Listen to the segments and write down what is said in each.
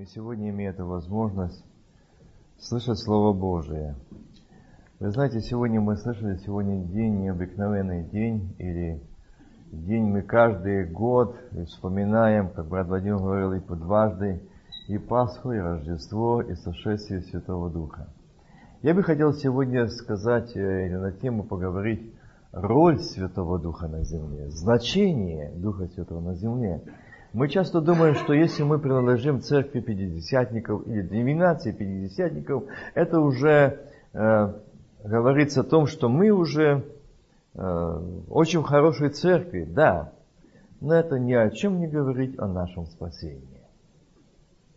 Мы сегодня имеем эту возможность слышать Слово Божие. Вы знаете, сегодня мы слышали, сегодня день, необыкновенный день, или день мы каждый год вспоминаем, как брат Вадим говорил, и по дважды, и Пасху, и Рождество, и сошествие Святого Духа. Я бы хотел сегодня сказать, э, или на тему поговорить, роль Святого Духа на земле, значение Духа Святого на земле. Мы часто думаем, что если мы принадлежим церкви пятидесятников или деноминации пятидесятников, это уже э, говорится о том, что мы уже э, очень в хорошей церкви, да, но это ни о чем не говорит о нашем спасении.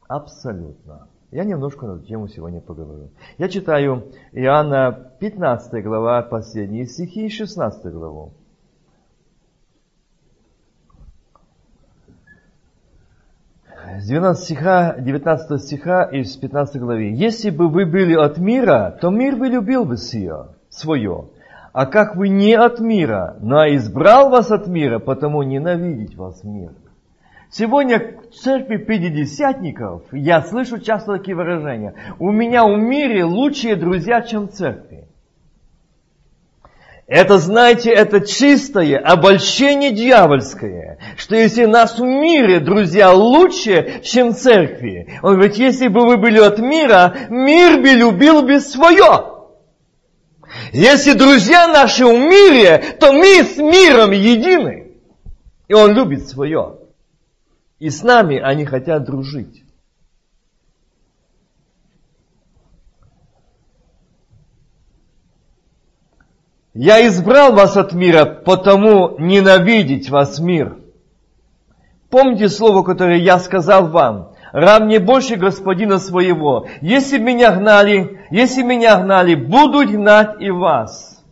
Абсолютно. Я немножко на эту тему сегодня поговорю. Я читаю Иоанна 15 глава, последние стихи и 16 главу. С 12 стиха, 19 стиха и с 15 главы. «Если бы вы были от мира, то мир бы любил бы сие, свое. А как вы не от мира, но избрал вас от мира, потому ненавидеть вас мир». Сегодня в церкви пятидесятников я слышу часто такие выражения. У меня в мире лучшие друзья, чем в церкви. Это, знаете, это чистое обольщение дьявольское, что если нас в мире, друзья, лучше, чем церкви. Он говорит, если бы вы были от мира, мир бы любил бы свое. Если друзья наши в мире, то мы с миром едины. И он любит свое. И с нами они хотят дружить. Я избрал вас от мира, потому ненавидеть вас мир. Помните слово, которое я сказал вам. Раб не больше господина своего. Если меня гнали, если меня гнали, будут гнать и вас.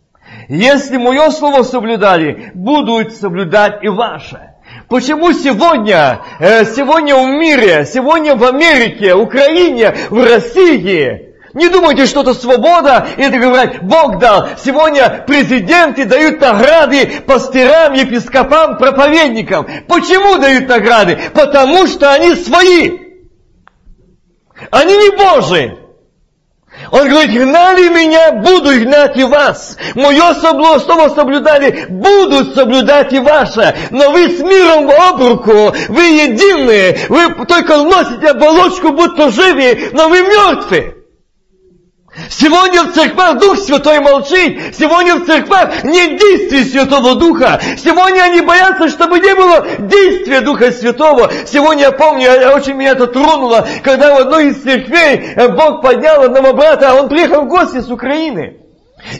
Если мое слово соблюдали, будут соблюдать и ваше. Почему сегодня, э, сегодня в мире, сегодня в Америке, Украине, в России, не думайте, что это свобода, и это говорят, Бог дал. Сегодня президенты дают награды пастырам, епископам, проповедникам. Почему дают награды? Потому что они свои. Они не Божии. Он говорит, гнали меня, буду гнать и вас. Мое слово соблюдали, будут соблюдать и ваше. Но вы с миром в обруку, вы единые, вы только носите оболочку, будто живы, но вы мертвы. Сегодня в церквах Дух Святой молчит. Сегодня в церквах нет действия Святого Духа. Сегодня они боятся, чтобы не было действия Духа Святого. Сегодня я помню, очень меня это тронуло, когда в одной из церквей э, Бог поднял одного брата, а он приехал в гости с Украины.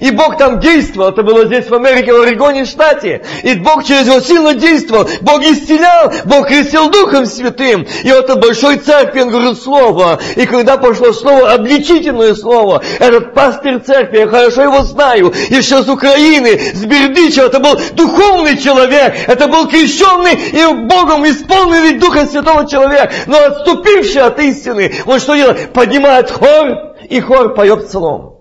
И Бог там действовал, это было здесь в Америке, в Орегоне, штате. И Бог через него сильно действовал. Бог исцелял, Бог крестил Духом Святым. И вот этот большой церкви, он говорил слово. И когда пошло слово, обличительное слово, этот пастырь церкви, я хорошо его знаю, еще с Украины, с Бердичева, это был духовный человек, это был крещенный и Богом исполненный Духа Святого человек, но отступивший от истины. Он что делает? Поднимает хор, и хор поет псалом.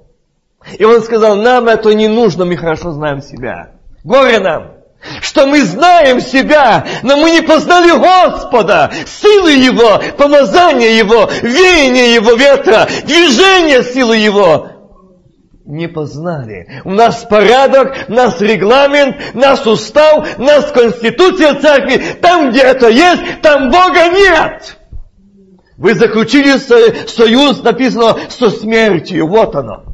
И он сказал, нам это не нужно, мы хорошо знаем себя. Горе нам, что мы знаем себя, но мы не познали Господа, силы Его, помазание Его, веяние Его ветра, движение силы Его. Не познали. У нас порядок, у нас регламент, у нас устав, у нас конституция церкви. Там, где это есть, там Бога нет. Вы заключили союз, написано, со смертью. Вот оно.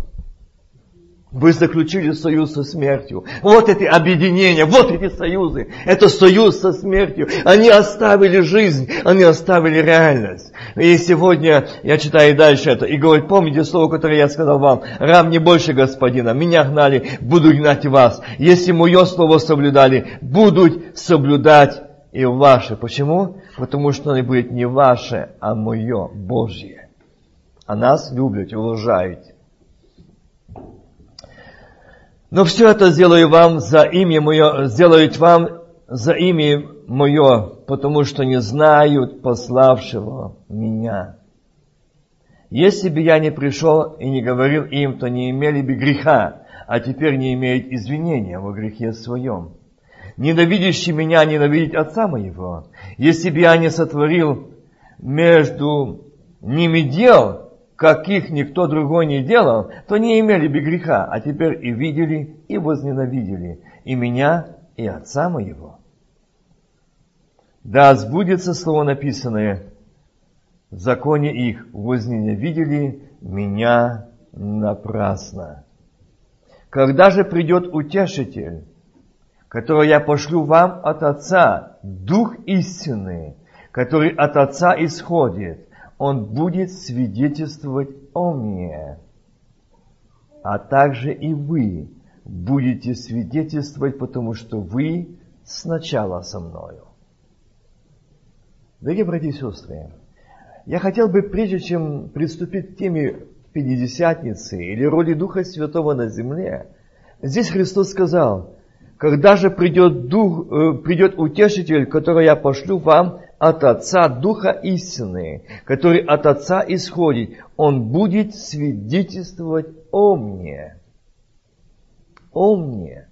Вы заключили союз со смертью. Вот эти объединения, вот эти союзы. Это союз со смертью. Они оставили жизнь, они оставили реальность. И сегодня я читаю дальше это и говорит, помните слово, которое я сказал вам, раб не больше господина, меня гнали, буду гнать вас. Если мое слово соблюдали, будут соблюдать и ваше. Почему? Потому что оно будет не ваше, а мое, Божье. А нас любят, уважают. Но все это сделаю вам за имя мое, сделают вам за имя мое, потому что не знают пославшего меня. Если бы я не пришел и не говорил им, то не имели бы греха, а теперь не имеют извинения во грехе своем. Ненавидящий меня ненавидит отца моего. Если бы я не сотворил между ними дел, каких никто другой не делал, то не имели бы греха, а теперь и видели, и возненавидели, и меня, и Отца моего. Да сбудется слово написанное в законе их, возненавидели меня напрасно. Когда же придет утешитель, которого я пошлю вам от Отца, Дух истины, который от Отца исходит, Он будет свидетельствовать о мне. А также и вы будете свидетельствовать, потому что вы сначала со мною. Дорогие братья и сестры, я хотел бы, прежде чем приступить к теме Пятидесятницы или роли Духа Святого на земле, здесь Христос сказал, когда же придет, дух, э, придет утешитель, который я пошлю вам от Отца Духа истины, который от Отца исходит, он будет свидетельствовать о мне. О мне.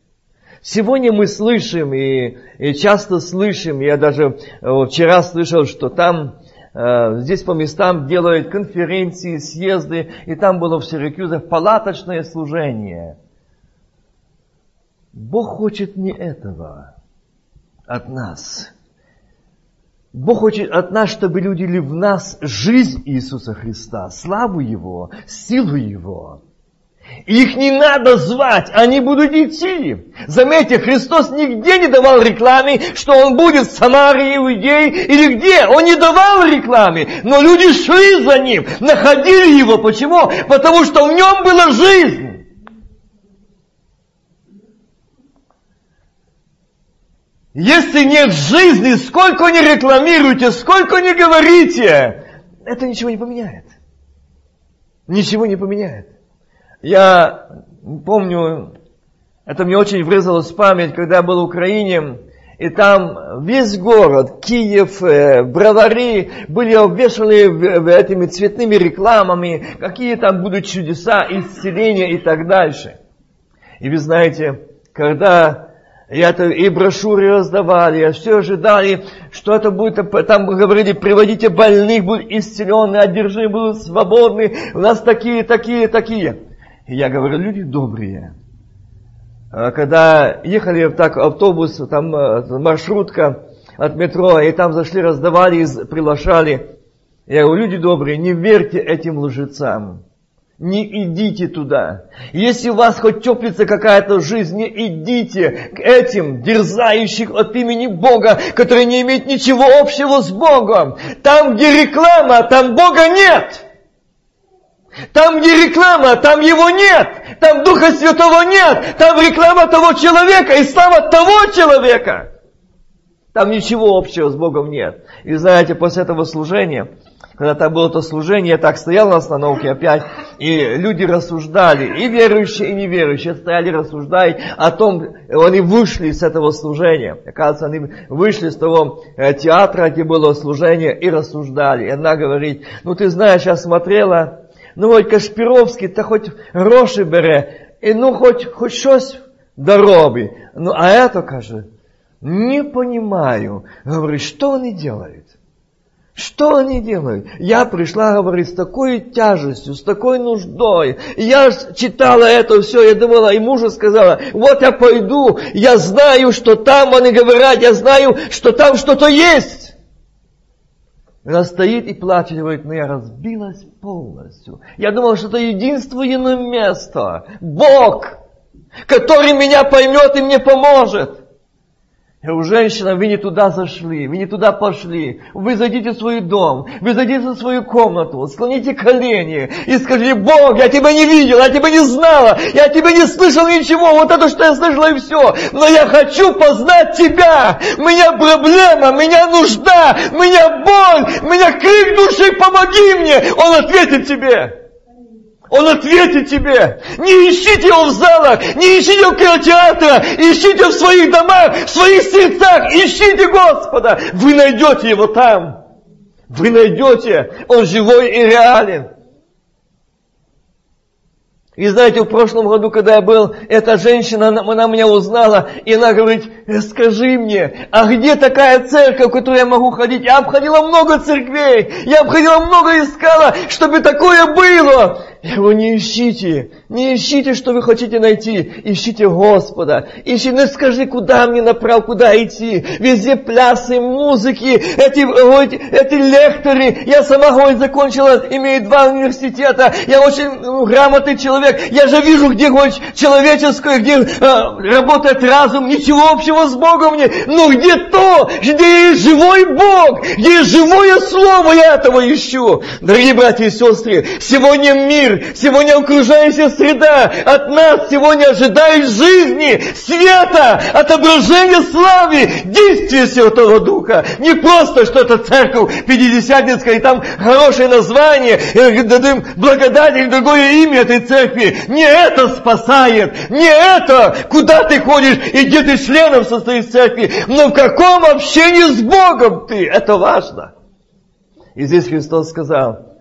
Сегодня мы слышим и, и часто слышим, я даже э, вчера слышал, что там э, здесь по местам делают конференции, съезды, и там было в Сиракюзах палаточное служение – Бог хочет не этого от нас. Бог хочет от нас, чтобы люди ли в нас жизнь Иисуса Христа, славу Его, силу Его. Их не надо звать, они будут идти. Заметьте, Христос нигде не давал рекламы, что Он будет в Самарии, Иудее или где. Он не давал рекламы, но люди шли за Ним, находили Его. Почему? Потому что в Нем была жизнь. Если нет жизни, сколько не рекламируете, сколько не говорите, это ничего не поменяет. Ничего не поменяет. Я помню, это мне очень врезалось в память, когда я был в Украине, и там весь город, Киев, э, бровари были обвешаны этими цветными рекламами, какие там будут чудеса, исцеления и так дальше. И вы знаете, когда и, это, и брошюры раздавали, а все ожидали, что это будет, там говорили, приводите больных, будут исцеленные, одержимые, будут свободны, у нас такие, такие, такие. И я говорю, люди добрые. А когда ехали так автобус, там э, маршрутка от метро, и там зашли, раздавали, приглашали. Я говорю, люди добрые, не верьте этим лжецам. Не идите туда. Если у вас хоть теплится какая-то жизнь, не идите к этим дерзающих от имени Бога, которые не имеют ничего общего с Богом. Там, где реклама, там Бога нет. Там, где реклама, там Его нет. Там Духа Святого нет. Там реклама того человека и слава того человека. Там ничего общего с Богом нет. И знаете, после этого служения когда там было то служение, я так стоял на остановке опять, и люди рассуждали, и верующие, и неверующие стояли рассуждать о том, они вышли с этого служения. Оказывается, они вышли с того э, театра, где было служение, и рассуждали. И она говорит, ну ты знаешь, я смотрела, ну вот Кашпировский-то хоть гроши бере, и ну хоть, хоть щось доробить. Ну а это, каже, не понимаю. Говорит, что они делают? Что они делают? Я пришла, говорит, с такой тяжестью, с такой нуждой. Я читала это все, я думала, и мужу сказала, вот я пойду, я знаю, что там они говорят, я знаю, что там что-то есть. Она стоит и плачет, говорит, но я разбилась полностью. Я думала, что это единственное место, Бог, который меня поймет и мне поможет. Говорю, женщина, вы не туда зашли, вы не туда пошли. Вы зайдите в свой дом, вы зайдите в свою комнату, склоните колени и скажите, Бог, я тебя не видел, я тебя не знала, я тебя не слышал ничего, вот это, что я слышала и все. Но я хочу познать тебя. У меня проблема, у меня нужда, у меня боль, у меня крик души, помоги мне. Он ответит тебе. Он ответит тебе. Не ищите его в залах, не ищите его в кинотеатре, ищите в своих домах, в своих сердцах, ищите Господа. Вы найдете его там. Вы найдете. Он живой и реален. И знаете, в прошлом году, когда я был, эта женщина, она, она меня узнала, и она говорит, «Э, скажи мне, а где такая церковь, в которую я могу ходить? Я обходила много церквей, я обходила много искала, чтобы такое было. Я говорю, не ищите, не ищите, что вы хотите найти, ищите Господа. Ищи, ну скажи, куда мне направ, куда идти. Везде плясы, музыки, эти, эти, эти лекторы. Я сама, говорит, закончила, имею два университета. Я очень ну, грамотный человек. Я же вижу, где, говорит, человеческое, где э, работает разум. Ничего общего с Богом нет. Но где то, где есть живой Бог, где есть живое Слово, я этого ищу. Дорогие братья и сестры, сегодня мир сегодня окружающая среда от нас сегодня ожидает жизни, света, отображения славы, действия Святого Духа. Не просто, что это церковь Пятидесятницкая, и там хорошее название, и дадим благодать или другое имя этой церкви. Не это спасает, не это, куда ты ходишь и где ты членом состоишь церкви, но в каком общении с Богом ты. Это важно. И здесь Христос сказал,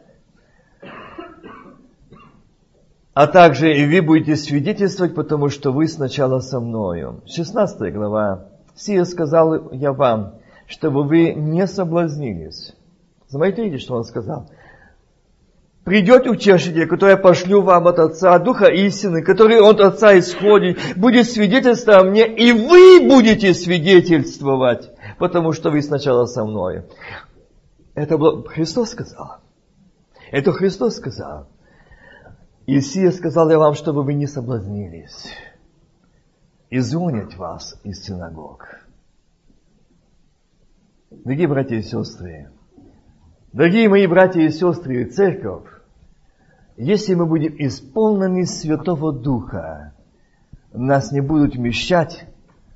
а также и вы будете свидетельствовать, потому что вы сначала со мною. 16 глава. Сия сказал я вам, чтобы вы не соблазнились. Смотрите, что он сказал. Придет утешитель, который пошлю вам от Отца, Духа истины, который от Отца исходит, будет свидетельство о мне, и вы будете свидетельствовать, потому что вы сначала со мной. Это Христос сказал. Это Христос сказал. Исия сказал я вам, чтобы вы не соблазнились, изгонят вас из синагог. Дорогие братья и сестры, дорогие мои братья и сестры, церковь, если мы будем исполнены Святого Духа, нас не будут вмещать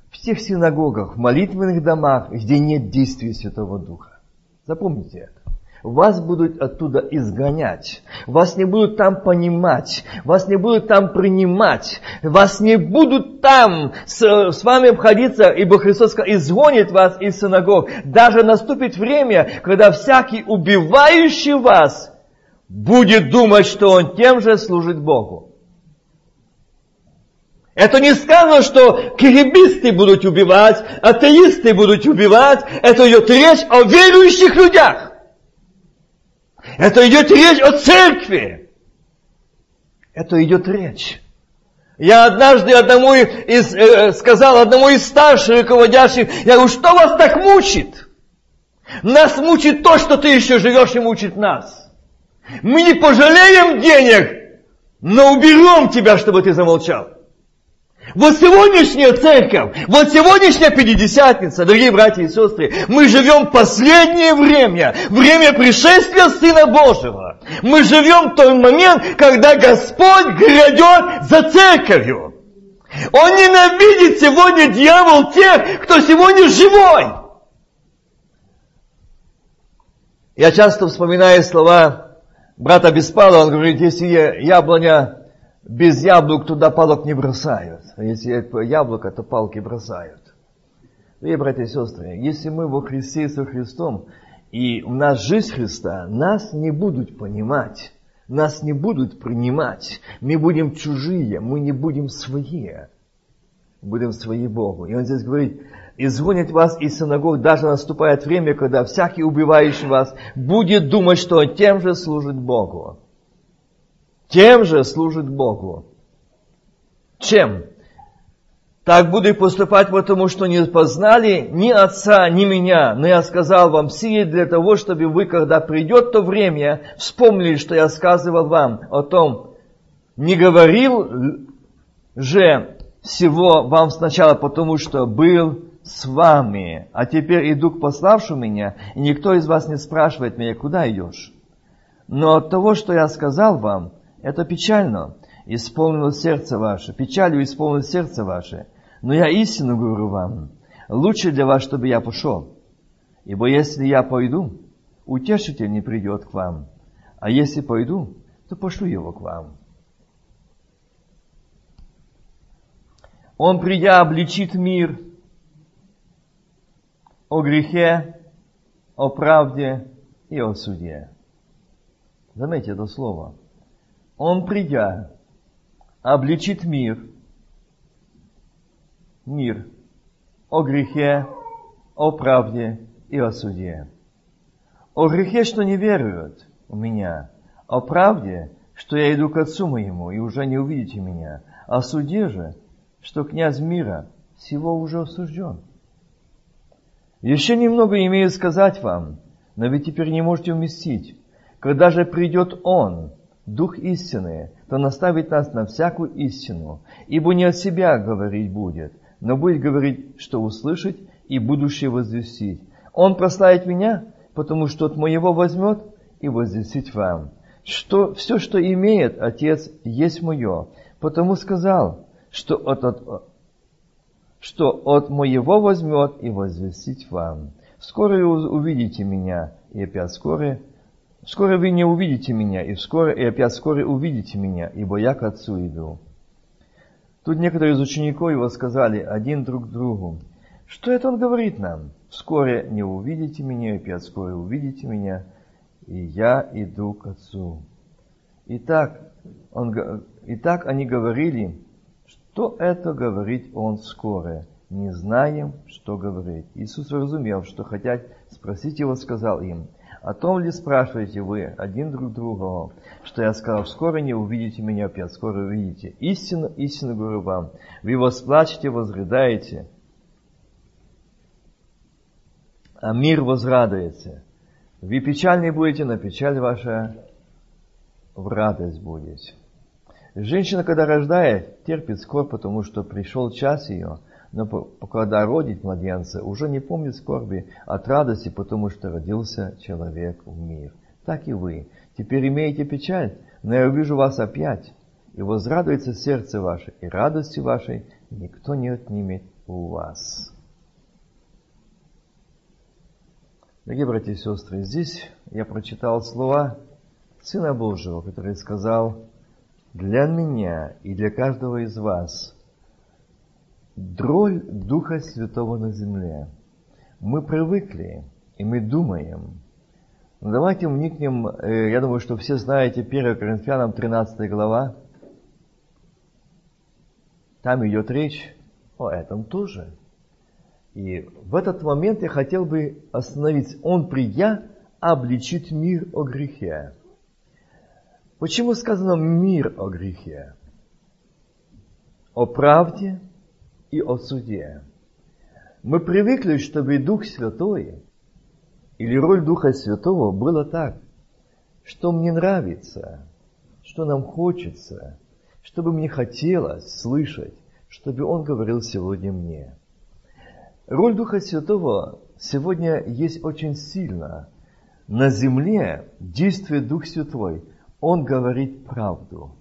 в тех синагогах, в молитвенных домах, где нет действия Святого Духа. Запомните это. Вас будут оттуда изгонять. Вас не будут там понимать. Вас не будут там принимать. Вас не будут там с, с вами обходиться, ибо Христос изгонит вас из синагог. Даже наступит время, когда всякий убивающий вас будет думать, что он тем же служит Богу. Это не сказано, что кирибисты будут убивать, атеисты будут убивать. Это идет речь о верующих людях. Это идет речь о церкви. Это идет речь. Я однажды одному из, э, сказал одному из старших руководящих, я говорю, что вас так мучит? Нас мучит то, что ты еще живешь и мучит нас. Мы не пожалеем денег, но уберем тебя, чтобы ты замолчал. Вот сегодняшняя церковь, вот сегодняшняя Пятидесятница, дорогие братья и сестры, мы живем последнее время, время пришествия Сына Божьего. Мы живем в тот момент, когда Господь грядет за церковью. Он ненавидит сегодня дьявол тех, кто сегодня живой. Я часто вспоминаю слова брата Беспала, он говорит, если яблоня без яблок туда палок не бросают. А если яблоко, то палки бросают. И, братья и сестры, если мы во Христе со Христом, и у нас жизнь Христа, нас не будут понимать, нас не будут принимать. Мы будем чужие, мы не будем свои. Будем свои Богу. И он здесь говорит, изгонит вас из синагог, даже наступает время, когда всякий убивающий вас будет думать, что тем же служит Богу тем же служит Богу. Чем? Так буду и поступать, потому что не познали ни отца, ни меня. Но я сказал вам сие для того, чтобы вы, когда придет то время, вспомнили, что я сказывал вам о том. Не говорил же всего вам сначала, потому что был с вами. А теперь иду к пославшему меня, и никто из вас не спрашивает меня, куда идешь. Но от того, что я сказал вам, это печально. Исполнилось сердце ваше. Печалью исполнилось сердце ваше. Но я истину говорю вам. Лучше для вас, чтобы я пошел. Ибо если я пойду, утешитель не придет к вам. А если пойду, то пошлю его к вам. Он, придя, обличит мир о грехе, о правде и о суде. Заметьте это слово – он придя, обличит мир, мир о грехе, о правде и о суде. О грехе, что не веруют в меня, о правде, что я иду к Отцу моему, и уже не увидите меня, о суде же, что князь мира всего уже осужден. Еще немного имею сказать вам, но ведь теперь не можете вместить. Когда же придет Он, Дух истины, то наставит нас на всякую истину, ибо не от себя говорить будет, но будет говорить, что услышать и будущее возвестить. Он прославит меня, потому что от моего возьмет и возвестит вам. Что, все, что имеет Отец, есть мое. Потому сказал, что от, от, что от моего возьмет и возвестит вам. Скоро увидите меня, и опять скоро Скоро вы не увидите меня, и вскоре, и опять скоро увидите меня, ибо я к Отцу иду. Тут некоторые из учеников его сказали один друг другу, что это он говорит нам? Вскоре не увидите меня, и опять скоро увидите меня, и я иду к Отцу. Итак, он, итак они говорили, что это говорит он скоро. Не знаем, что говорить. Иисус, разумел, что хотят спросить его, сказал им – о том ли спрашиваете вы один друг другого, что я сказал, скоро не увидите меня опять, скоро увидите. Истинно, истинно говорю вам, вы восплачете, возрыдаете, а мир возрадуется. Вы печальны будете, но печаль ваша в радость будет. Женщина, когда рождает, терпит скорбь, потому что пришел час ее – но когда родит младенца, уже не помнит скорби от радости, потому что родился человек в мир. Так и вы. Теперь имеете печаль, но я увижу вас опять, и возрадуется сердце ваше, и радости вашей никто не отнимет у вас. Дорогие братья и сестры, здесь я прочитал слова Сына Божьего, который сказал, «Для меня и для каждого из вас – дроль Духа Святого на земле. Мы привыкли, и мы думаем. Но давайте вникнем, э, я думаю, что все знаете 1 Коринфянам 13 глава. Там идет речь о этом тоже. И в этот момент я хотел бы остановиться. Он, придя, обличит мир о грехе. Почему сказано мир о грехе? О правде, и о суде. Мы привыкли, чтобы Дух Святой или роль Духа Святого было так, что мне нравится, что нам хочется, чтобы мне хотелось слышать, чтобы Он говорил сегодня мне. Роль Духа Святого сегодня есть очень сильно. На земле действует Дух Святой. Он говорит правду.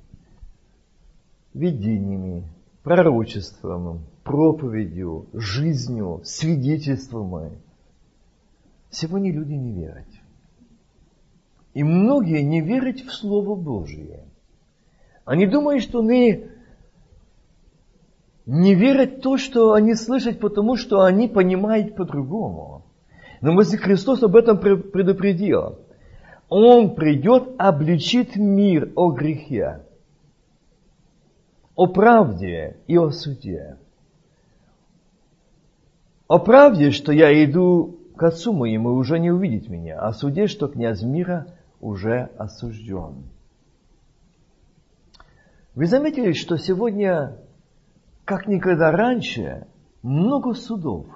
Видениями, пророчеством, проповедью, жизнью, свидетельством. Сегодня люди не верят. И многие не верят в Слово Божие. Они думают, что они не верят в то, что они слышат, потому что они понимают по-другому. Но если Христос об этом предупредил, Он придет, обличит мир о грехе, о правде и о суде о правде, что я иду к отцу моему, уже не увидеть меня, о суде, что князь мира уже осужден. Вы заметили, что сегодня, как никогда раньше, много судов.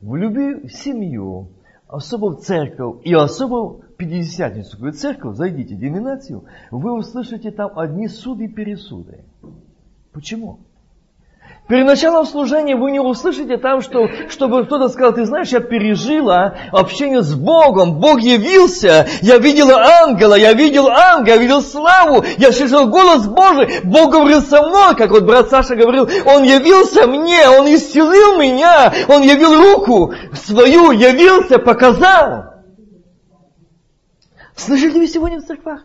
В любви в семью, особо в церковь и особо в Пятидесятницкую церковь, зайдите в деноминацию, вы услышите там одни суды и пересуды. Почему? Перед началом служения вы не услышите там, что, чтобы кто-то сказал, ты знаешь, я пережила общение с Богом, Бог явился, я видела ангела, я видел ангела, я видел славу, я слышал голос Божий, Бог говорил со мной, как вот брат Саша говорил, Он явился мне, Он исцелил меня, Он явил руку свою, явился, показал. Слышите вы сегодня в церквах?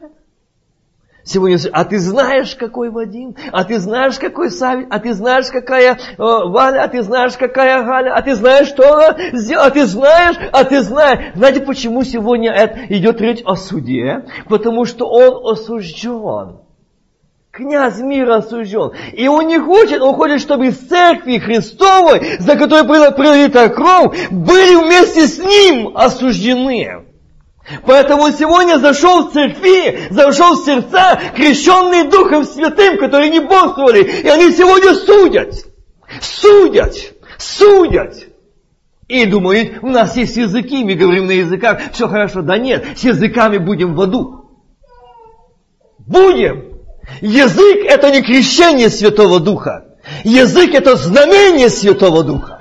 Сегодня, а ты знаешь, какой Вадим, а ты знаешь, какой Савик, а ты знаешь, какая э, Валя, а ты знаешь, какая Галя, а ты знаешь, что она сделала, а ты знаешь, а ты знаешь. Знаете, почему сегодня это идет речь о суде? Потому что он осужден. Князь мира осужден. И он не хочет, он хочет, чтобы из церкви Христовой, за которой была пролита кровь, были вместе с ним осуждены. Поэтому сегодня зашел в церкви, зашел в сердца, крещенные Духом Святым, которые не бодрствовали, и они сегодня судят. Судят. Судят. И думают, у нас есть языки, мы говорим на языках, все хорошо. Да нет, с языками будем в аду. Будем. Язык это не крещение Святого Духа. Язык это знамение Святого Духа.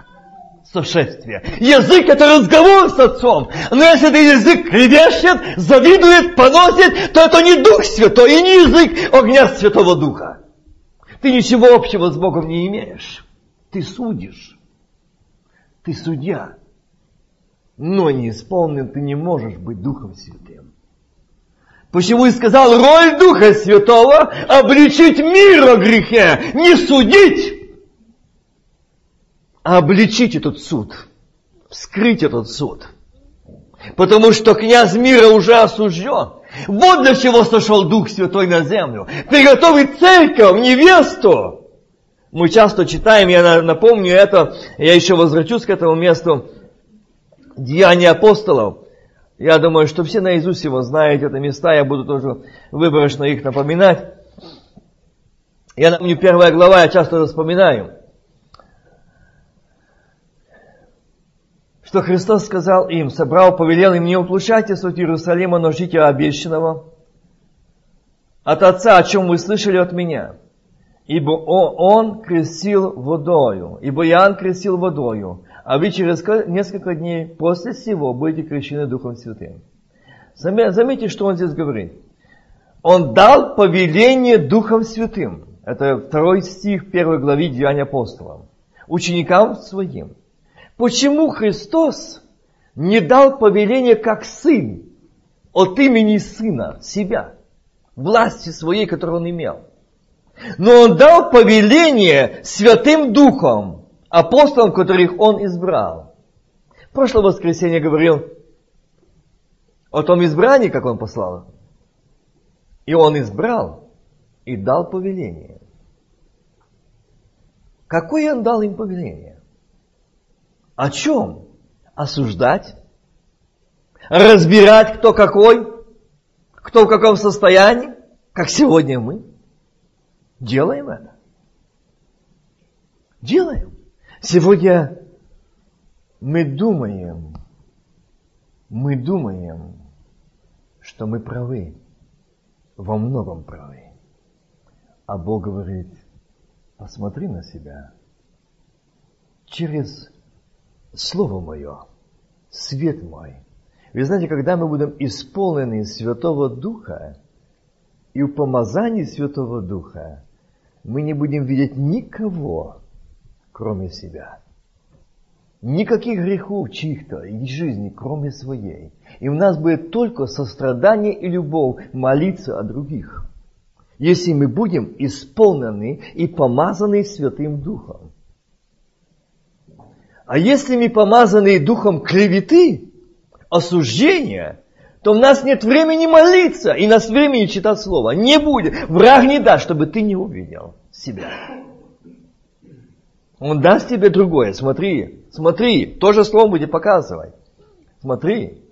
Сошествие. Язык это разговор с Отцом. Но если ты язык кривещет, завидует, поносит, то это не Дух Святой и не язык огня Святого Духа. Ты ничего общего с Богом не имеешь. Ты судишь. Ты судья. Но не исполнен ты не можешь быть Духом Святым. Почему и сказал, роль Духа Святого обличить мир о грехе, не судить, обличить этот суд, вскрыть этот суд. Потому что князь мира уже осужден. Вот для чего сошел Дух Святой на землю. Приготовить церковь, невесту. Мы часто читаем, я напомню это, я еще возвращусь к этому месту, Деяния апостолов. Я думаю, что все наизусть его знаете, это места, я буду тоже выборочно их напоминать. Я напомню, первая глава, я часто вспоминаю. Что Христос сказал им, собрал, повелел им, не уплучайтесь от Иерусалима, но ждите обещанного от Отца, о чем вы слышали от меня. Ибо Он крестил водою, ибо Иоанн крестил водою, а вы через несколько дней после всего будете крещены Духом Святым. Заметьте, что он здесь говорит. Он дал повеление Духом Святым. Это второй стих первой главы Деяния апостолов. Ученикам своим. Почему Христос не дал повеление как сын от имени сына себя, власти своей, которую он имел? Но он дал повеление Святым Духом апостолам, которых он избрал. Прошлое воскресенье говорил о том избрании, как он послал. И он избрал и дал повеление. Какое он дал им повеление? О чем? Осуждать? Разбирать, кто какой? Кто в каком состоянии? Как сегодня мы? Делаем это. Делаем. Сегодня мы думаем, мы думаем, что мы правы, во многом правы. А Бог говорит, посмотри на себя. Через Слово Мое, свет мой. Вы знаете, когда мы будем исполнены Святого Духа и в помазании Святого Духа, мы не будем видеть никого, кроме себя. Никаких грехов чьих-то и жизни, кроме своей. И у нас будет только сострадание и любовь молиться о других. Если мы будем исполнены и помазаны Святым Духом. А если мы помазаны Духом клеветы, осуждения, то у нас нет времени молиться, и нас времени читать Слово. Не будет. Враг не даст, чтобы ты не увидел себя. Он даст тебе другое. Смотри, смотри, то же слово будет показывать. Смотри,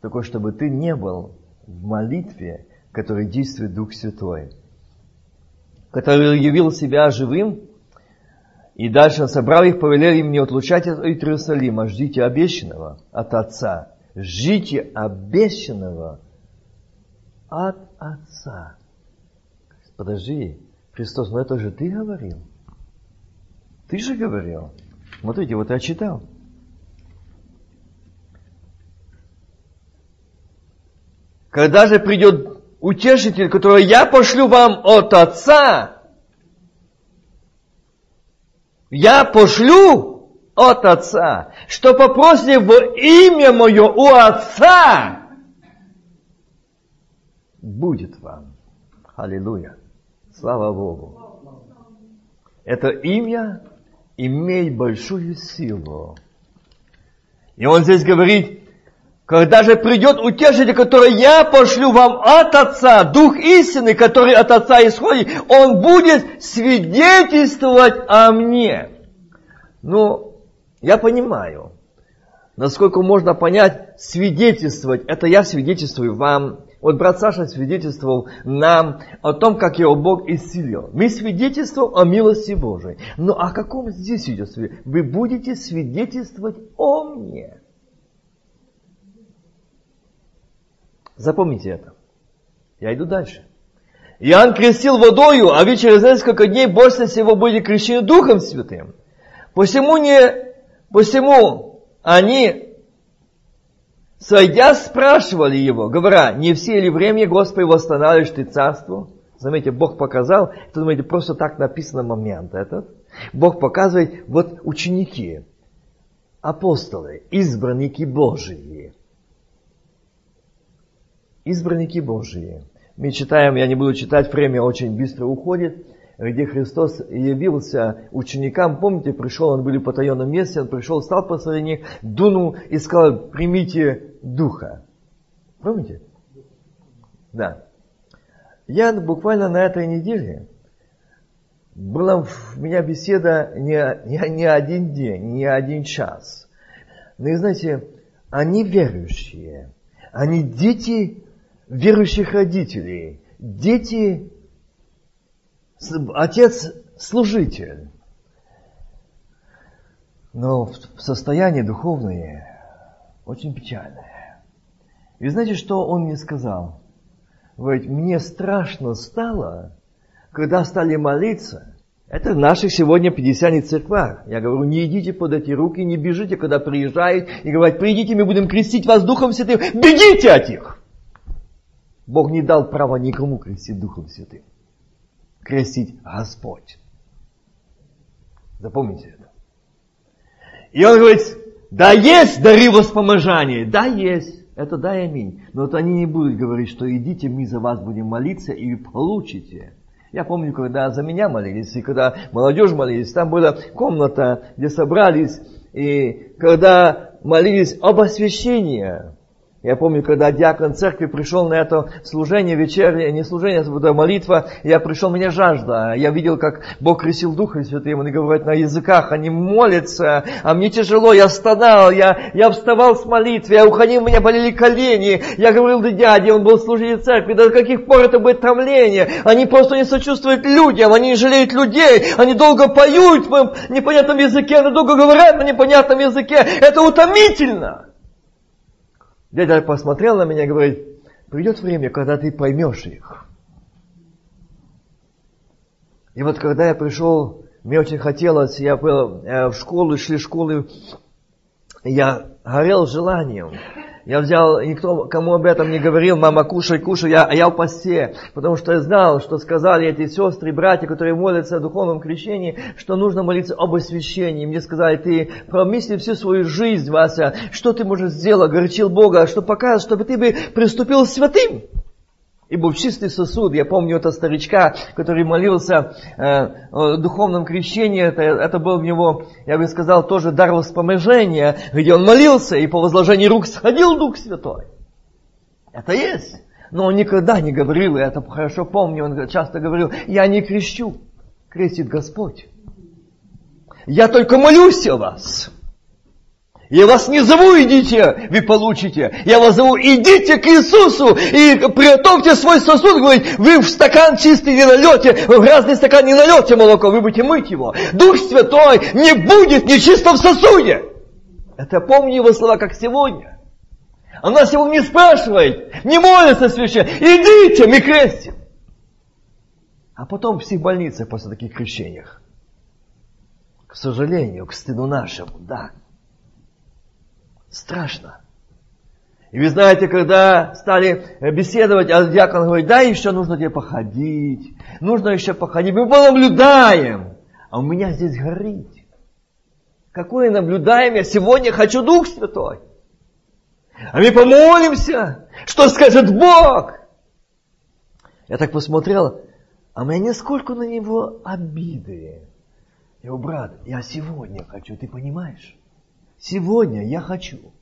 такое, чтобы ты не был в молитве, которой действует Дух Святой, который явил себя живым, и дальше собрал их, повелел им не отлучать от Иерусалима, ждите обещанного от Отца. Ждите обещанного от Отца. Подожди, Христос, но это же ты говорил. Ты же говорил. Смотрите, вот я читал. Когда же придет утешитель, которого я пошлю вам от Отца, я пошлю от Отца, что попросите в имя Мое у Отца, будет вам. Аллилуйя. Слава Богу. Это имя имеет большую силу. И он здесь говорит, когда же придет утешитель, который я пошлю вам от Отца, Дух истины, который от Отца исходит, он будет свидетельствовать о мне. Ну, я понимаю, насколько можно понять, свидетельствовать, это я свидетельствую вам. Вот брат Саша свидетельствовал нам о том, как его Бог исцелил. Мы свидетельствуем о милости Божией. Но о каком здесь идет Вы будете свидетельствовать о мне. Запомните это. Я иду дальше. Иоанн крестил водою, а вы через несколько дней больше всего были крещены Духом Святым. Посему, не, посему они, сойдя, спрашивали его, говоря, не все ли время, Господи, восстанавливаешь ты царство? Заметьте, Бог показал, это, думаете, просто так написано момент этот. Бог показывает, вот ученики, апостолы, избранники Божии – избранники Божьи. Мы читаем, я не буду читать, время очень быстро уходит, где Христос явился ученикам. Помните, пришел, он были в потаенном месте, он пришел, стал посреди них, дунул и сказал, примите Духа. Помните? Да. Я буквально на этой неделе, была у меня беседа не, не, не один день, не один час. Но, и знаете, они верующие, они дети верующих родителей, дети, отец служитель. Но в состоянии духовное очень печальное. И знаете, что он мне сказал? Говорит, мне страшно стало, когда стали молиться. Это в наших сегодня 50 церквах. Я говорю, не идите под эти руки, не бежите, когда приезжают и говорят, придите, мы будем крестить вас Духом Святым. Бегите от них! Бог не дал права никому крестить Духом Святым. Крестить Господь. Запомните это. И он говорит, да есть дары воспоможания, да есть. Это да и аминь. Но вот они не будут говорить, что идите, мы за вас будем молиться и получите. Я помню, когда за меня молились, и когда молодежь молились, там была комната, где собрались, и когда молились об освящении, я помню, когда диакон церкви пришел на это служение вечернее, не служение, это молитва, я пришел, меня жажда. Я видел, как Бог крестил Духа Святым, они говорят на языках, они молятся, а мне тяжело, я стонал, я, я вставал с молитвы, я уходил, у меня болели колени, я говорил да дяде, он был служитель церкви, до каких пор это будет томление? Они просто не сочувствуют людям, они не жалеют людей, они долго поют в непонятном языке, они долго говорят на непонятном языке, это утомительно. Дядя посмотрел на меня и говорит, придет время, когда ты поймешь их. И вот когда я пришел, мне очень хотелось, я был э, в школу, шли школы, я горел желанием я взял, никто кому об этом не говорил, мама, кушай, кушай, я, а я в посте, потому что я знал, что сказали эти сестры, братья, которые молятся о духовном крещении, что нужно молиться об освящении. Мне сказали, ты промисли всю свою жизнь, Вася, что ты можешь сделать, горчил Бога, что покажет, чтобы ты бы приступил святым. И был чистый сосуд. Я помню это старичка, который молился э, о духовном крещении. Это, это был у него, я бы сказал, тоже дар воспоможения, где он молился, и по возложению рук сходил Дух Святой. Это есть. Но он никогда не говорил, я это хорошо помню, он часто говорил, я не крещу, крестит Господь. Я только молюсь о вас. Я вас не зову, идите, вы получите. Я вас зову, идите к Иисусу и приготовьте свой сосуд. Говорит, вы в стакан чистый не налете, в грязный стакан не налете молоко, вы будете мыть его. Дух Святой не будет нечисто в сосуде. Это помню его слова, как сегодня. Она сегодня не спрашивает, не молится священно. Идите, мы крестим. А потом в психбольнице после таких крещениях. К сожалению, к стыду нашему, да. Страшно. И вы знаете, когда стали беседовать, а диакон говорит, да, еще нужно тебе походить, нужно еще походить. Мы понаблюдаем, а у меня здесь горит. Какое наблюдаем? Я сегодня хочу Дух Святой. А мы помолимся, что скажет Бог. Я так посмотрел, а у меня нисколько на него обиды. Я говорю, брат, я сегодня хочу, ты понимаешь? Сегодня я хочу.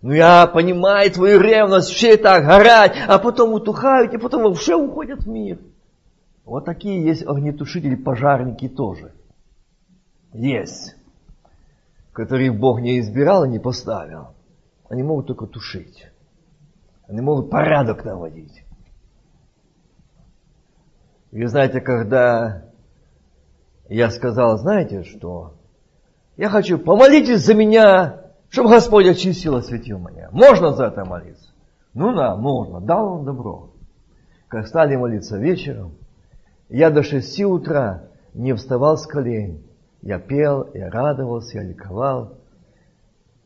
Ну я понимаю твою ревность, все так горят, а потом утухают, и потом вообще уходят в мир. Вот такие есть огнетушители, пожарники тоже. Есть. Которых Бог не избирал и не поставил. Они могут только тушить. Они могут порядок наводить. И знаете, когда я сказал, знаете что, я хочу, помолитесь за меня, чтобы Господь очистил, осветил меня. Можно за это молиться? Ну да, можно. Дал он добро. Как стали молиться вечером, я до шести утра не вставал с колен. Я пел, я радовался, я ликовал.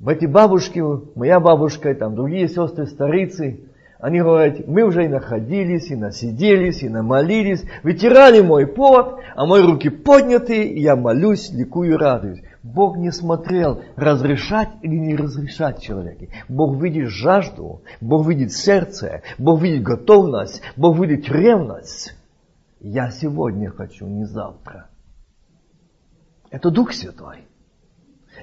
Эти бабушки, моя бабушка, и там другие сестры, старицы, они говорят, мы уже и находились, и насиделись, и намолились, вытирали мой пот, а мои руки подняты, и я молюсь, ликую, радуюсь. Бог не смотрел, разрешать или не разрешать человеке. Бог видит жажду, Бог видит сердце, Бог видит готовность, Бог видит ревность. Я сегодня хочу, не завтра. Это Дух Святой.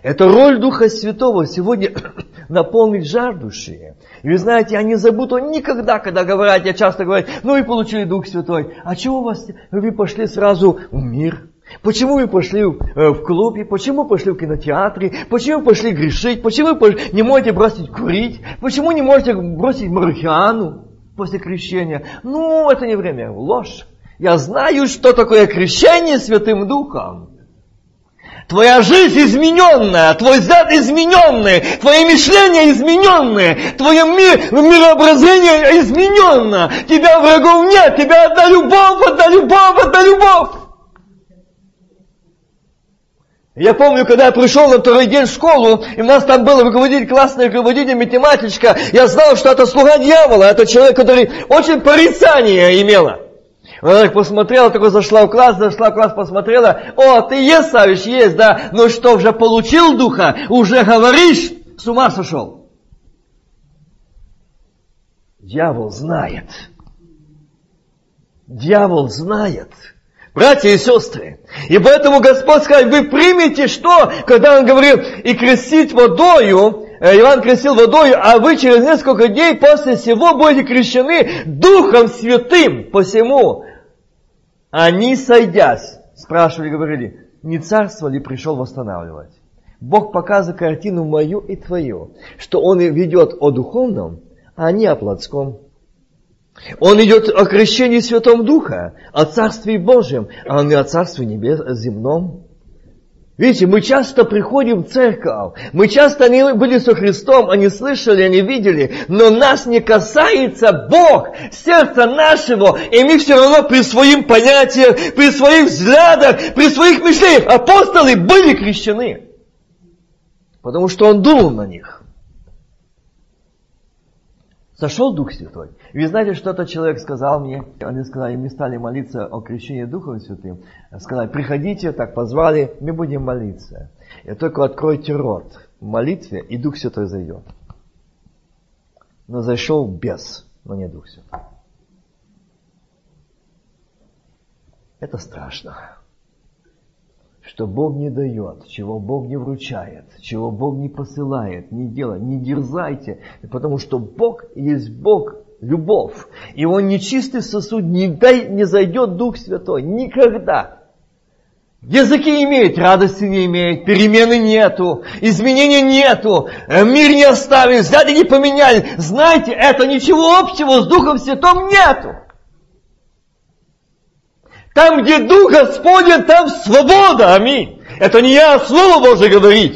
Это роль Духа Святого сегодня наполнить жаждущие. И вы знаете, я не забуду никогда, когда говорят, я часто говорю, ну и получили Дух Святой. А чего вас, вы пошли сразу в мир? Почему вы пошли э, в клубе? Почему пошли в кинотеатре? Почему пошли грешить? Почему не можете бросить курить? Почему не можете бросить марихуану после крещения? Ну, это не время. Ложь. Я знаю, что такое крещение Святым Духом. Твоя жизнь измененная, твой взгляд измененный, твое мышление измененное, твое мир, мирообразование изменено. Тебя врагов нет, тебя одна любовь, одна любовь, одна любовь. Я помню, когда я пришел на второй день в школу, и у нас там был руководитель, классный руководитель, математичка, я знал, что это слуга дьявола, это человек, который очень порицание имела. Она так посмотрела, только зашла в класс, зашла в класс, посмотрела, о, ты есть, Савич, есть, да, ну что, уже получил духа, уже говоришь, с ума сошел. Дьявол знает. Дьявол знает. Братья и сестры. И поэтому Господь сказал, вы примете что, когда Он говорил, и крестить водою, э, Иоанн крестил водою, а вы через несколько дней после всего будете крещены Духом Святым. Посему они, сойдясь, спрашивали, говорили, не царство ли пришел восстанавливать? Бог показывает картину мою и твою, что Он ведет о духовном, а не о плотском. Он идет о крещении Святого Духа, о Царстве Божьем, а не о Царстве Небес, земном. Видите, мы часто приходим в церковь, мы часто они были со Христом, они слышали, они видели, но нас не касается Бог, сердца нашего, и мы все равно при своим понятиях, при своих взглядах, при своих мышлениях, апостолы были крещены, потому что Он думал на них. Сошел Дух Святой. И вы знаете, что этот человек сказал мне? Они сказали, мы стали молиться о крещении Духом Святым. Сказали, приходите, так позвали, мы будем молиться. И только откройте рот в молитве, и Дух Святой зайдет. Но зашел без, но не Дух Святой. Это страшно что Бог не дает, чего Бог не вручает, чего Бог не посылает, не делает, не дерзайте, потому что Бог есть Бог, любовь. И Он нечистый сосуд, не, дай, не зайдет Дух Святой, никогда. Языки имеют, радости не имеют, перемены нету, изменений нету, э, мир не оставили, взгляды не поменяли. Знаете, это ничего общего с Духом Святым нету. Там, где Дух Господень, там свобода. Аминь. Это не я, а Слово Божье говорит.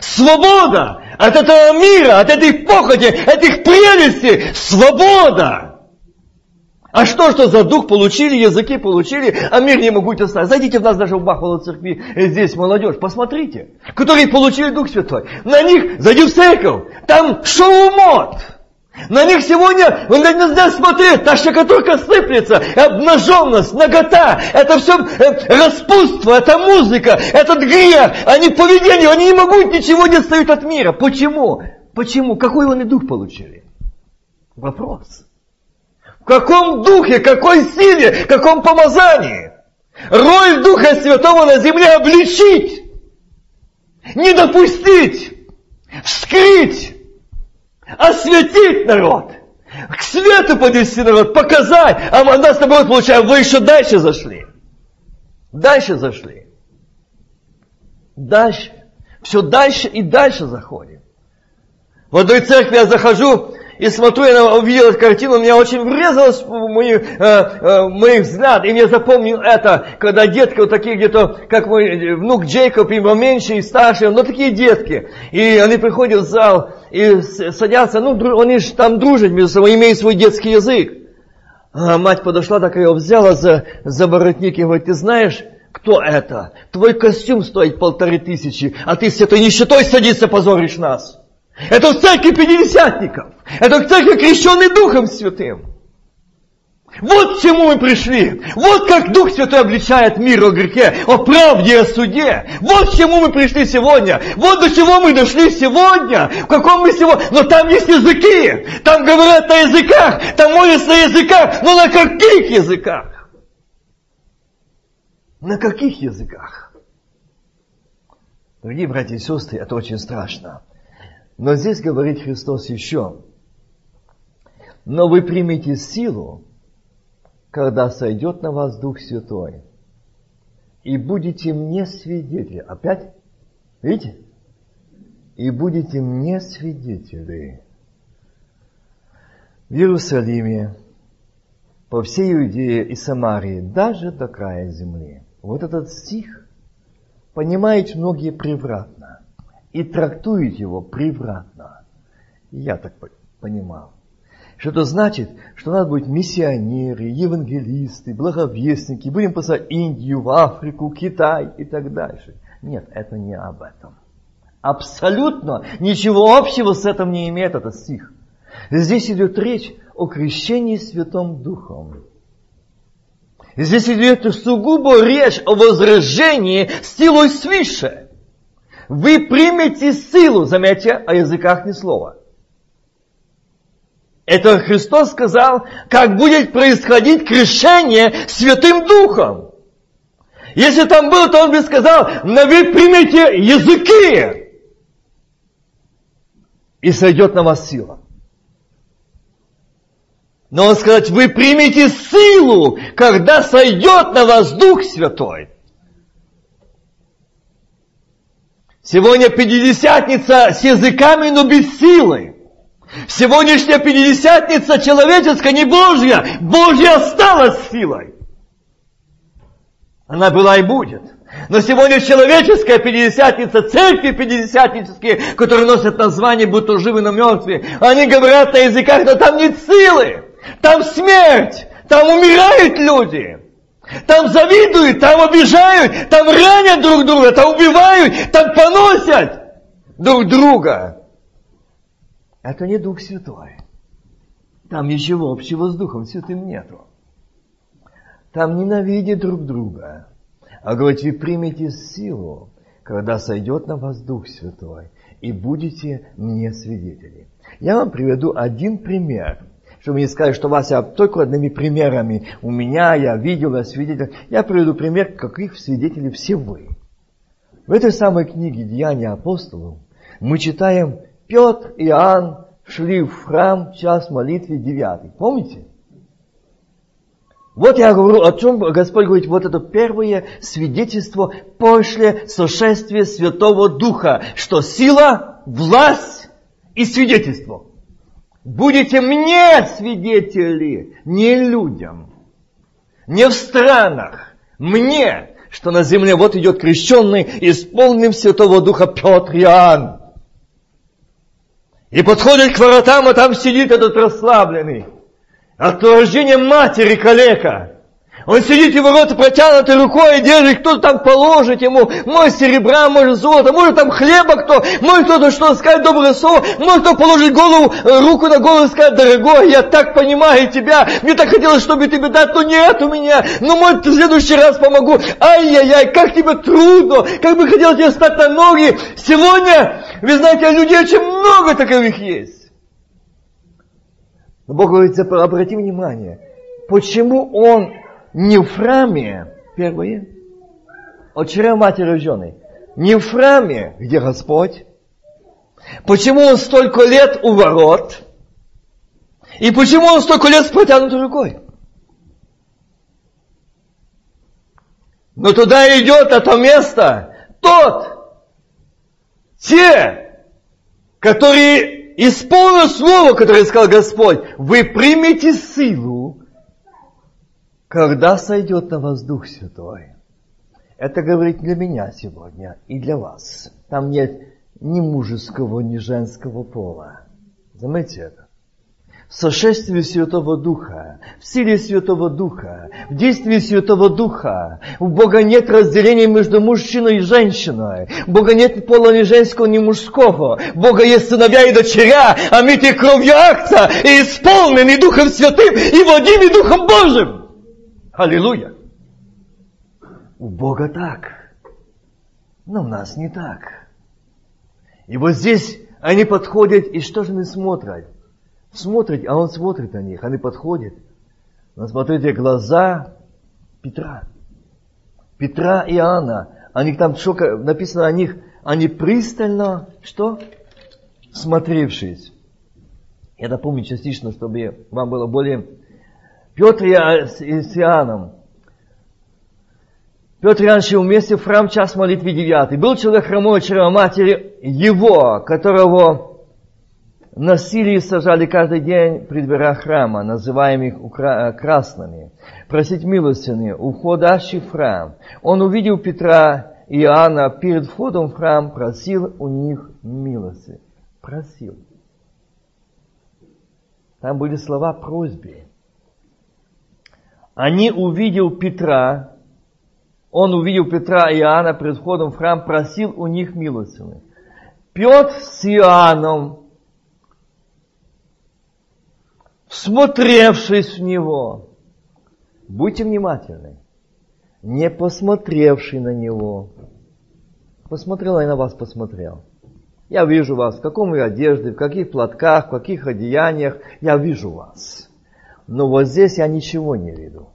Свобода от этого мира, от этих похоти, этих прелестей. Свобода. А что, что за дух получили, языки получили, а мир не могут оставить. Зайдите в нас даже в Бахвала церкви, здесь молодежь, посмотрите, которые получили Дух Святой. На них, зайди в церковь, там шоу-мод. На них сегодня нельзя смотреть, та щекотурка сыплется, обнаженность, нагота, это все э, распутство, это музыка, этот грех, они поведение, они не могут ничего не оставить от мира. Почему? Почему? Какой они дух получили? Вопрос. В каком духе, какой силе, каком помазании? Роль Духа Святого на земле обличить, не допустить, вскрыть, осветить народ, к свету подвести народ, показать, а мы нас наоборот получаем, вы еще дальше зашли. Дальше зашли. Дальше. Все дальше и дальше заходим. В одной церкви я захожу, и смотрю, я увидел эту картину, меня очень врезалось в мой, э, э, мой взгляд, и мне запомнил это, когда детки вот такие где-то, как мой внук Джейкоб, и меньше, и старше, но такие детки, и они приходят в зал, и садятся, ну, они же там дружат между собой, имеют свой детский язык. А мать подошла такая, взяла за, за воротник и говорит, ты знаешь, кто это? Твой костюм стоит полторы тысячи, а ты с этой нищетой садишься, позоришь нас. Это в церкви пятидесятников. Это в церкви крещенный Духом Святым. Вот к чему мы пришли. Вот как Дух Святой обличает мир о грехе, о правде и о суде. Вот к чему мы пришли сегодня. Вот до чего мы дошли сегодня. В каком мы сегодня... Но там есть языки. Там говорят на языках. Там молятся на языках. Но на каких языках? На каких языках? Дорогие братья и сестры, это очень страшно. Но здесь говорит Христос еще, но вы примете силу, когда сойдет на вас Дух Святой, и будете мне свидетели. Опять? Видите? И будете мне свидетели в Иерусалиме, по всей Иудее и Самарии, даже до края земли. Вот этот стих понимают многие превратно и трактует его превратно. Я так понимал. Что это значит, что надо быть миссионеры, евангелисты, благовестники, будем посылать Индию, в Африку, Китай и так дальше. Нет, это не об этом. Абсолютно ничего общего с этим не имеет этот стих. Здесь идет речь о крещении Святым Духом. Здесь идет сугубо речь о возражении силой свыше вы примете силу, заметьте, о языках ни слова. Это Христос сказал, как будет происходить крещение Святым Духом. Если там было, то он бы сказал, но вы примете языки, и сойдет на вас сила. Но он сказать, вы примете силу, когда сойдет на вас Дух Святой. Сегодня Пятидесятница с языками, но без силы. Сегодняшняя Пятидесятница человеческая, не Божья. Божья осталась силой. Она была и будет. Но сегодня человеческая Пятидесятница, церкви Пятидесятнические, которые носят название, будто живы, но мертвые, они говорят на языках, но там нет силы. Там смерть. Там умирают люди. Там завидуют, там обижают, там ранят друг друга, там убивают, там поносят друг друга. Это не Дух Святой. Там ничего общего с Духом Святым нету. Там ненавидят друг друга. А говорит, вы примете силу, когда сойдет на вас Дух Святой, и будете мне свидетели. Я вам приведу один пример – чтобы не сказать, что вас я только одними примерами у меня, я видел, я свидетель. Я приведу пример, каких свидетелей все вы. В этой самой книге «Деяния апостолов» мы читаем Петр и Иоанн шли в храм час молитвы девятый. Помните? Вот я говорю, о чем Господь говорит, вот это первое свидетельство после сошествия Святого Духа, что сила, власть и свидетельство – Будете мне свидетели, не людям, не в странах, мне, что на земле вот идет крещенный, исполненным Святого Духа Петр Иоанн. И подходит к воротам, а там сидит этот расслабленный. От рождения матери калека. Он сидит и ворота протянутой рукой держит, кто-то там положит ему, может серебра, может золото, может там хлеба кто, может кто-то что сказать доброе слово, может кто положить голову, э, руку на голову и сказать, дорогой, я так понимаю тебя, мне так хотелось, чтобы тебе дать, но нет у меня, ну может в следующий раз помогу, ай-яй-яй, как тебе трудно, как бы хотел тебе стать на ноги, сегодня, вы знаете, людей очень много таковых есть. Но Бог говорит, обрати внимание, почему Он не в храме, первое, от чрева матери рожденной, не в храме, где Господь, Почему он столько лет у ворот? И почему он столько лет с протянутой рукой? Но туда идет это место тот, те, которые исполнят слово, которое сказал Господь, вы примете силу, когда сойдет на вас Дух Святой. Это говорит для меня сегодня и для вас. Там нет ни мужеского, ни женского пола. Заметьте это в сошествии Святого Духа, в силе Святого Духа, в действии Святого Духа. У Бога нет разделения между мужчиной и женщиной. У Бога нет пола ни женского, ни мужского. У Бога есть сыновья и дочеря, а мы те кровью акта и исполнены Духом Святым и водимы Духом Божьим. Аллилуйя! У Бога так, но у нас не так. И вот здесь они подходят, и что же они смотрят? Смотрит, а он смотрит на них, они подходят. Но смотрите, глаза Петра. Петра и Иоанна. Они там, что написано о них, они пристально, что? Смотревшись. Я напомню частично, чтобы вам было более... Петр и с Иоанном. Петр раньше вместе в храм час молитвы девятый. Был человек хромой чрева матери его, которого носили и сажали каждый день при дверях храма, называемых э, красными, просить милостыни у входящих в храм. Он увидел Петра и Иоанна перед входом в храм, просил у них милости. Просил. Там были слова просьбы. Они увидел Петра, он увидел Петра и Иоанна перед входом в храм, просил у них милостыни. Петр с Иоанном всмотревшись в него. Будьте внимательны. Не посмотревший на него. Посмотрел, и на вас посмотрел. Я вижу вас, в каком вы одежде, в каких платках, в каких одеяниях. Я вижу вас. Но вот здесь я ничего не виду.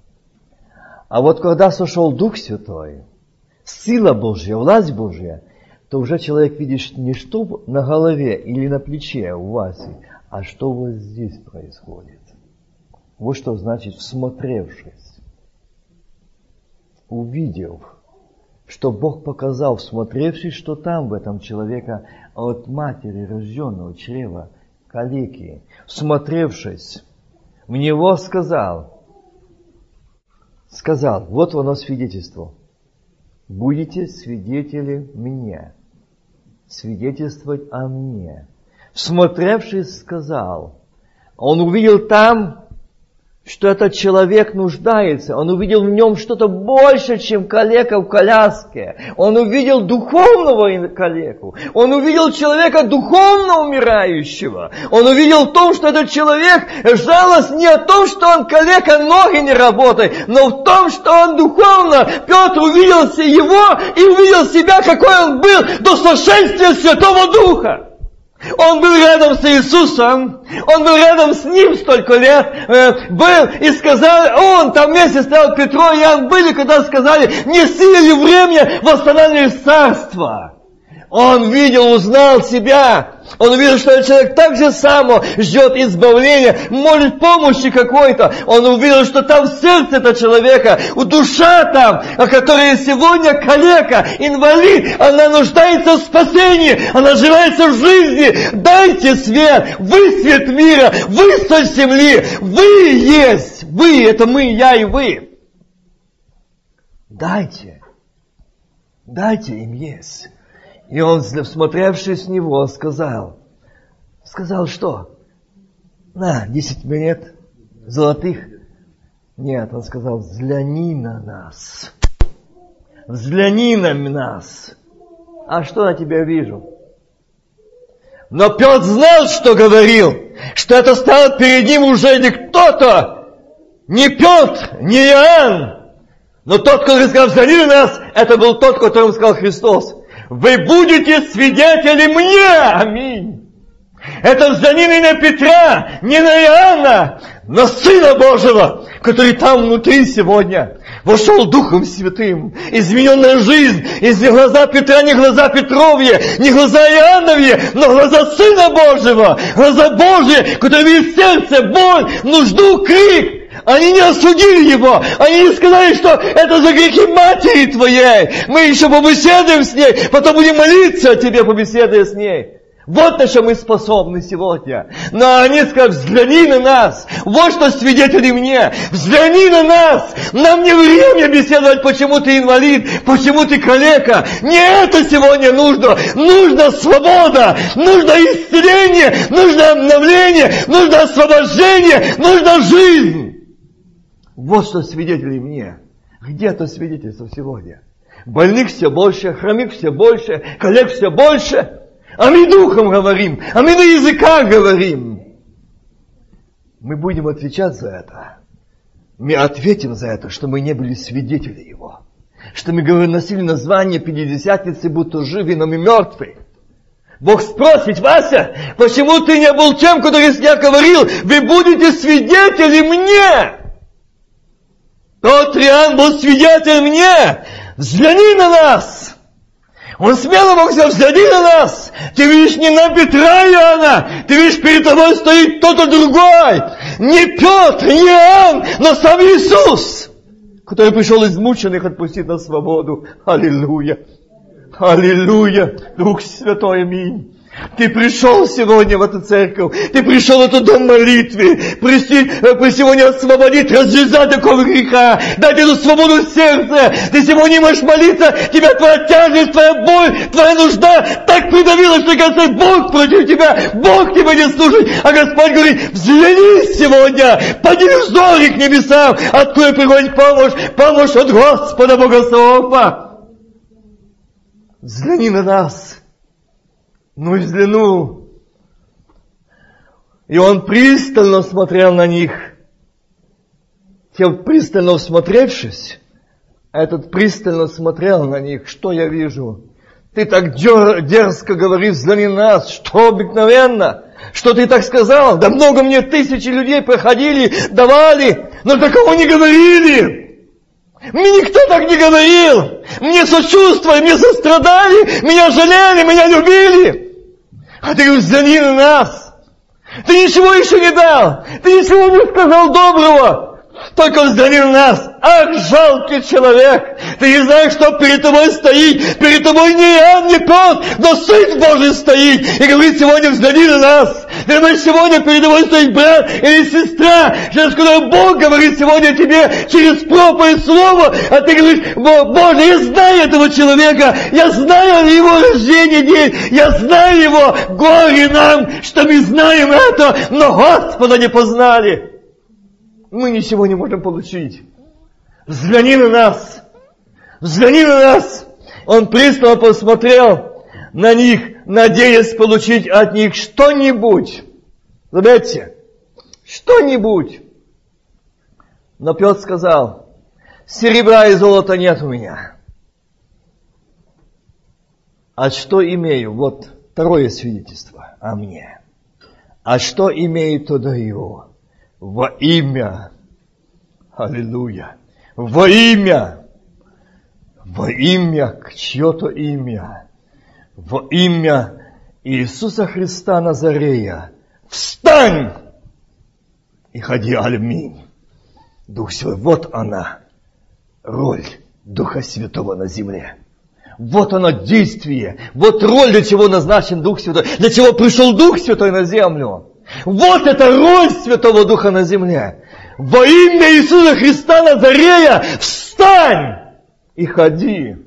А вот когда сошел Дух Святой, сила Божья, власть Божья, то уже человек видит не что на голове или на плече у вас, а что вот здесь происходит? Вот что значит всмотревшись, увидев, что Бог показал, всмотревшись, что там в этом человека от матери рожденного чрева калеки, всмотревшись, в него сказал, сказал, вот оно свидетельство, будете свидетели мне, свидетельствовать о мне смотревшись, сказал, он увидел там, что этот человек нуждается. Он увидел в нем что-то больше, чем калека в коляске. Он увидел духовного калеку. Он увидел человека духовно умирающего. Он увидел в том, что этот человек жалость не о том, что он калека, ноги не работают, но в том, что он духовно. Петр увидел его и увидел себя, какой он был до сошествия Святого Духа. Он был рядом с Иисусом, он был рядом с ним столько лет, э, был и сказал, он там вместе стоял Петро и Иоанн были, когда сказали, не силе ли время восстанавливать царство. Он видел, узнал себя. Он увидел, что этот человек так же само ждет избавления, молит помощи какой-то. Он увидел, что там сердце этого человека, у душа там, о которой сегодня калека, инвалид, она нуждается в спасении, она нуждается в жизни. Дайте свет, вы свет мира, вы соль земли, вы есть, вы, это мы, я и вы. Дайте, дайте им есть. И он, всмотревшись в него, сказал, сказал что? На, десять монет золотых. Нет, он сказал, взгляни на нас. Взгляни на нас. А что я тебя вижу? Но Петр знал, что говорил, что это стал перед ним уже не кто-то, не Петр, не Иоанн, но тот, который сказал, взгляни на нас, это был тот, которому сказал Христос вы будете свидетели мне. Аминь. Это взаимение на Петра, не на Иоанна, но Сына Божьего, который там внутри сегодня. Вошел Духом Святым. Измененная жизнь. Из не глаза Петра, не глаза Петровья, не глаза Иоанновья, но глаза Сына Божьего. Глаза Божьи, который видит сердце, боль, нужду, крик. Они не осудили его. Они не сказали, что это за грехи матери твоей. Мы еще побеседуем с ней, потом будем молиться о тебе, побеседуя с ней. Вот на что мы способны сегодня. Но они скажут, взгляни на нас. Вот что свидетели мне. Взгляни на нас. Нам не время беседовать, почему ты инвалид, почему ты калека. Не это сегодня нужно. Нужна свобода. Нужно исцеление. Нужно обновление. Нужно освобождение. Нужна жизнь. Вот что свидетели мне. Где это свидетельство сегодня? Больных все больше, хромых все больше, коллег все больше. А мы духом говорим, а мы на языках говорим. Мы будем отвечать за это. Мы ответим за это, что мы не были свидетели Его. Что мы носили название Пятидесятницы, будто живы, но мы мертвы. Бог спросит, Вася, почему ты не был тем, который я говорил, вы будете свидетели мне. Тот Риан был свидетель мне. Взгляни на нас. Он смело мог сказать, взгляни на нас. Ты видишь не на Петра Иоанна. Ты видишь, перед тобой стоит кто-то другой. Не Петр, не Иоанн, но сам Иисус, который пришел измученных отпустить на свободу. Аллилуйя. Аллилуйя. Дух Святой, аминь. Ты пришел сегодня в эту церковь, ты пришел в этот дом молитвы, прийти, э, сегодня освободить, развязать такого греха, дать эту свободу сердца. Ты сегодня можешь молиться, тебя твоя тяжесть, твоя боль, твоя нужда так придавила, что кажется, Бог против тебя, Бог тебя не слушает. А Господь говорит, взгляни сегодня, подними взоры к небесам, откуда приходит помощь, помощь от Господа Бога Богослова. Взгляни на нас. Ну и взглянул. И он пристально смотрел на них. Тем пристально всмотревшись, этот пристально смотрел на них. Что я вижу? Ты так дерзко говоришь, взгляни нас, что обыкновенно. Что ты так сказал? Да много мне тысячи людей проходили, давали, но такого не говорили. Мне никто так не говорил. Мне сочувствовали, мне сострадали, меня жалели, меня любили. А ты говоришь, взгляни на нас. Ты ничего еще не дал. Ты ничего не сказал доброго. Только взгляни на нас. Ах, жалкий человек. Ты не знаешь, что перед тобой стоит. Перед тобой не Иоанн, не Петр, но Сын Божий стоит. И говорит, сегодня взгляни на нас. Думаешь, сегодня перед тобой стоит брат или сестра, через которую Бог говорит сегодня тебе через проповедь Слово, а ты говоришь, Боже, я знаю этого человека, я знаю его рождение день, я знаю его, горе нам, что мы знаем это, но Господа не познали мы ничего не можем получить. Взгляни на нас. Взгляни на нас. Он пристально посмотрел на них, надеясь получить от них что-нибудь. Заметьте, что-нибудь. Но Петр сказал, серебра и золота нет у меня. А что имею? Вот второе свидетельство о мне. А что имею, то даю во имя, аллилуйя, во имя, во имя, чье-то имя, во имя Иисуса Христа Назарея, встань и ходи, алюминь. Дух Святой, вот она, роль Духа Святого на земле. Вот оно действие, вот роль, для чего назначен Дух Святой, для чего пришел Дух Святой на землю. Вот эта роль Святого Духа на земле. Во имя Иисуса Христа Назарея встань и ходи.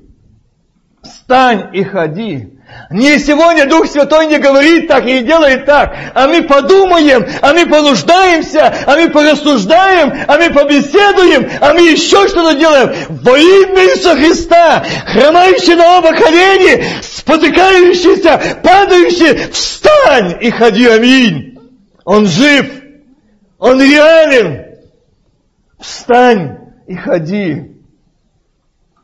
Встань и ходи. Не сегодня Дух Святой не говорит так и не делает так, а мы подумаем, а мы понуждаемся, а мы порассуждаем, а мы побеседуем, а мы еще что-то делаем. Во имя Иисуса Христа, хромающий на оба колени, спотыкающийся, падающий, встань и ходи, аминь. Он жив. Он реален. Встань и ходи.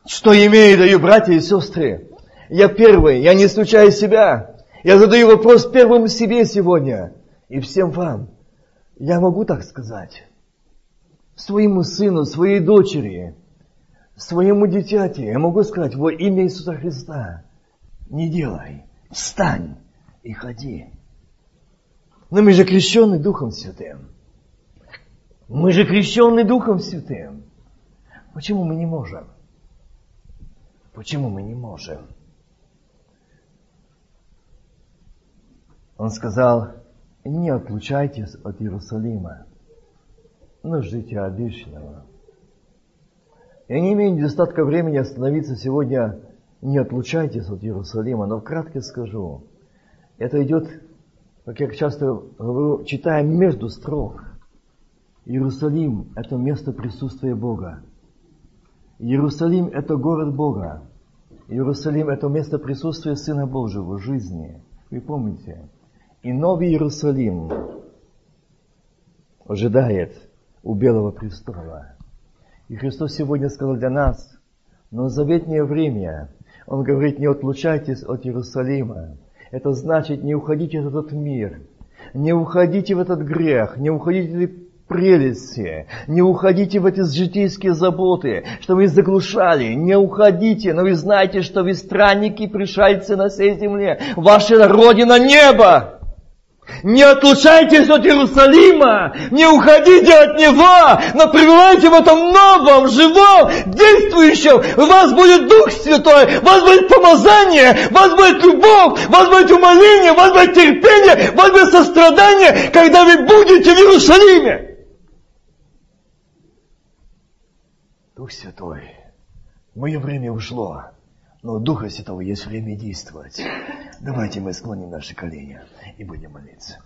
Что имею, даю, братья и сестры. Я первый, я не случаю себя. Я задаю вопрос первым себе сегодня и всем вам. Я могу так сказать. своему сыну, своей дочери, своему дитяти, я могу сказать, во имя Иисуса Христа, не делай, встань и ходи. Но мы же крещены Духом Святым. Мы же крещены Духом Святым. Почему мы не можем? Почему мы не можем? Он сказал, не отлучайтесь от Иерусалима, но ждите обещанного. Я не имею недостатка времени остановиться сегодня, не отлучайтесь от Иерусалима, но вкратце скажу, это идет, как я часто говорю, читая между строк. Иерусалим – это место присутствия Бога. Иерусалим – это город Бога. Иерусалим – это место присутствия Сына Божьего жизни. Вы помните? И Новый Иерусалим ожидает у Белого престола. И Христос сегодня сказал для нас, но заветнее время, Он говорит, не отлучайтесь от Иерусалима. Это значит, не уходите в этот мир, не уходите в этот грех, не уходите в прелести, не уходите в эти житейские заботы, что вы заглушали, не уходите, но вы знаете, что вы странники, пришельцы на всей земле, ваша родина небо. Не отлучайтесь от Иерусалима, не уходите от Него, но пребывайте в этом новом, живом, действующем. У вас будет Дух Святой, у вас будет помазание, у вас будет любовь, у вас будет умоление, у вас будет терпение, у вас будет сострадание, когда вы будете в Иерусалиме. Дух Святой, мое время ушло, но у Духа Святого есть время действовать. Давайте мы склоним наши колени и будем молиться.